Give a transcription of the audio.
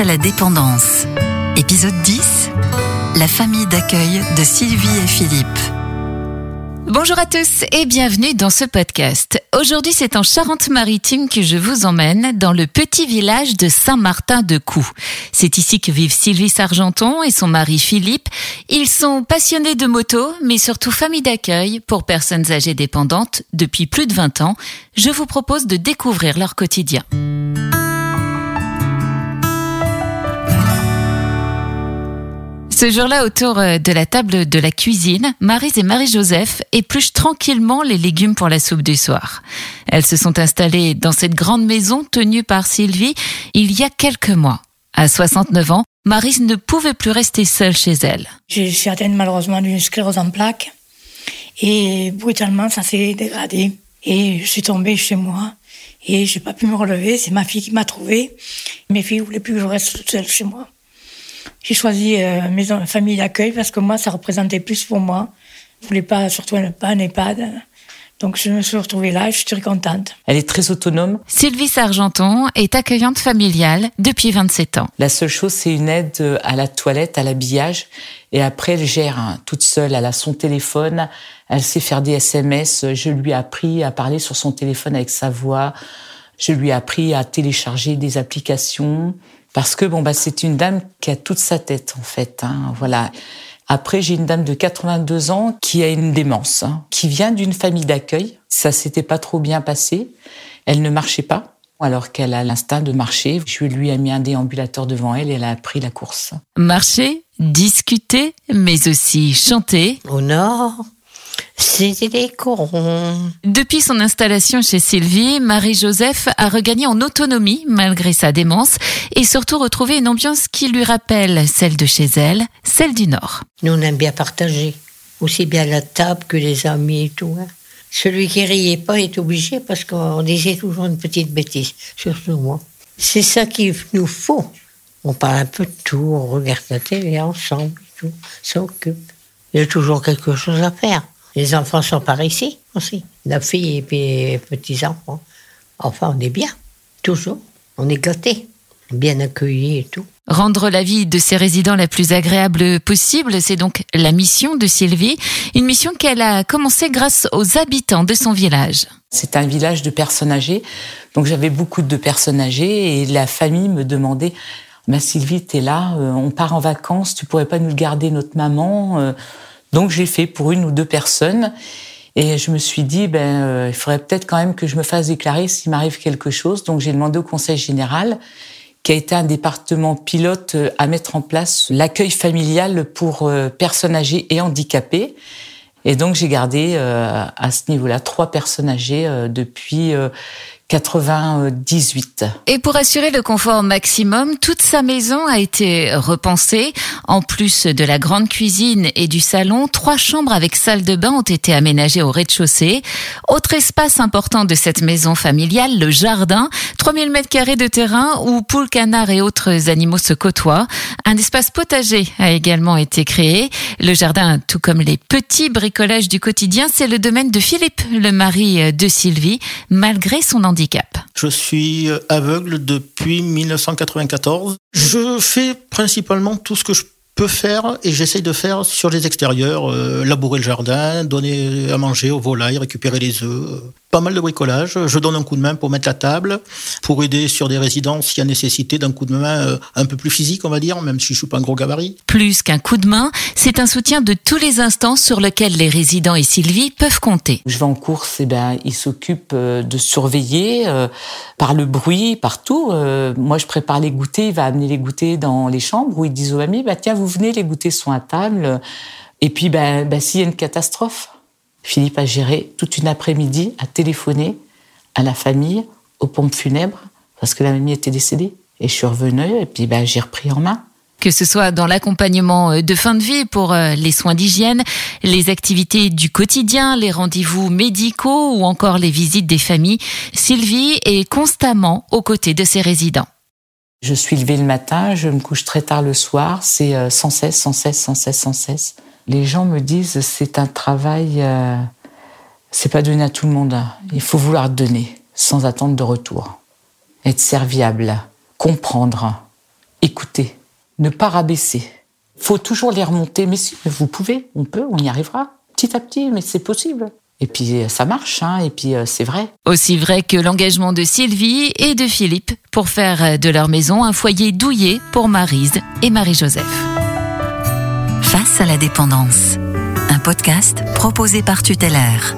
à la dépendance. Épisode 10. La famille d'accueil de Sylvie et Philippe. Bonjour à tous et bienvenue dans ce podcast. Aujourd'hui, c'est en Charente-Maritime que je vous emmène dans le petit village de Saint-Martin-de-Coux. C'est ici que vivent Sylvie Sargenton et son mari Philippe. Ils sont passionnés de moto, mais surtout famille d'accueil pour personnes âgées dépendantes depuis plus de 20 ans. Je vous propose de découvrir leur quotidien. Ce jour-là, autour euh, de la table de la cuisine, Marise et Marie-Joseph épluchent tranquillement les légumes pour la soupe du soir. Elles se sont installées dans cette grande maison tenue par Sylvie il y a quelques mois. À 69 ans, Marise ne pouvait plus rester seule chez elle. Je suis malheureusement d'une sclérose en plaques et brutalement ça s'est dégradé et je suis tombée chez moi et j'ai pas pu me relever. C'est ma fille qui m'a trouvée. Mes filles voulaient plus que je reste toute seule chez moi. J'ai choisi euh, maison famille d'accueil parce que moi, ça représentait plus pour moi. Je voulais pas, surtout pas un EHPAD. Donc je me suis retrouvée là et je suis très contente. Elle est très autonome. Sylvie Sargenton est accueillante familiale depuis 27 ans. La seule chose, c'est une aide à la toilette, à l'habillage. Et après, elle gère hein, toute seule. Elle a son téléphone. Elle sait faire des SMS. Je lui ai appris à parler sur son téléphone avec sa voix. Je lui ai appris à télécharger des applications parce que bon bah c'est une dame qui a toute sa tête en fait. Hein, voilà. Après j'ai une dame de 82 ans qui a une démence, hein, qui vient d'une famille d'accueil. Ça s'était pas trop bien passé. Elle ne marchait pas. Alors qu'elle a l'instinct de marcher, je lui ai mis un déambulateur devant elle et elle a pris la course. Marcher, discuter, mais aussi chanter. Au nord, c'était des corons. Depuis son installation chez Sylvie, Marie-Joseph a regagné en autonomie malgré sa démence et surtout retrouvé une ambiance qui lui rappelle celle de chez elle, celle du Nord. Nous, on aime bien partager, aussi bien la table que les amis et tout. Hein. Celui qui riait pas est obligé parce qu'on disait toujours une petite bêtise, surtout moi. C'est ça qu'il nous faut. On parle un peu de tout, on regarde la télé ensemble, et tout, s'occupe. Il y a toujours quelque chose à faire. Les enfants sont par ici aussi. La fille et puis petits-enfants. Enfin, on est bien, toujours. On est gâtés, bien accueillis et tout. Rendre la vie de ses résidents la plus agréable possible, c'est donc la mission de Sylvie, une mission qu'elle a commencée grâce aux habitants de son village. C'est un village de personnes âgées, donc j'avais beaucoup de personnes âgées et la famille me demandait Ma bah, Sylvie, t'es là, euh, on part en vacances, tu pourrais pas nous garder notre maman euh, donc j'ai fait pour une ou deux personnes. Et je me suis dit, ben, euh, il faudrait peut-être quand même que je me fasse déclarer s'il m'arrive quelque chose. Donc j'ai demandé au Conseil général, qui a été un département pilote euh, à mettre en place l'accueil familial pour euh, personnes âgées et handicapées. Et donc j'ai gardé à ce niveau-là trois personnes âgées depuis 98. Et pour assurer le confort maximum, toute sa maison a été repensée. En plus de la grande cuisine et du salon, trois chambres avec salle de bain ont été aménagées au rez-de-chaussée. Autre espace important de cette maison familiale, le jardin. 3000 mètres carrés de terrain où poules, canards et autres animaux se côtoient. Un espace potager a également été créé. Le jardin, tout comme les petits bricolages du quotidien, c'est le domaine de Philippe, le mari de Sylvie, malgré son handicap. Je suis aveugle depuis 1994. Je fais principalement tout ce que je peux faire et j'essaye de faire sur les extérieurs, euh, labourer le jardin, donner à manger aux volailles, récupérer les œufs, pas mal de bricolage. Je donne un coup de main pour mettre la table, pour aider sur des résidences s'il y a nécessité d'un coup de main euh, un peu plus physique, on va dire, même si je suis pas un gros gabarit. Plus qu'un coup de main, c'est un soutien de tous les instants sur lequel les résidents et Sylvie peuvent compter. Je vais en course, et eh ben ils s'occupent euh, de surveiller euh, par le bruit, partout. moi, je prépare les goûters, il va amener les goûters dans les chambres où ils disent aux amis, bah tiens, vous venez, les goûters sont à table. Et puis, ben, ben s'il y a une catastrophe, Philippe a géré toute une après-midi à téléphoner à la famille, aux pompes funèbres, parce que la mamie était décédée. Et je suis revenue, et puis ben, j'ai repris en main. Que ce soit dans l'accompagnement euh, de fin de vie pour euh, les soins d'hygiène, les activités du quotidien, les rendez-vous médicaux ou encore les visites des familles, Sylvie est constamment aux côtés de ses résidents. Je suis levée le matin, je me couche très tard le soir, c'est euh, sans cesse, sans cesse, sans cesse, sans cesse les gens me disent c'est un travail, euh, c'est pas donné à tout le monde. Il faut vouloir donner sans attendre de retour, être serviable, comprendre, écouter, ne pas rabaisser. Faut toujours les remonter. Mais si, vous pouvez, on peut, on y arrivera. Petit à petit, mais c'est possible. Et puis ça marche, hein, et puis c'est vrai. Aussi vrai que l'engagement de Sylvie et de Philippe pour faire de leur maison un foyer douillet pour Marise et Marie-Joseph. Face à la dépendance, un podcast proposé par Tutélaire.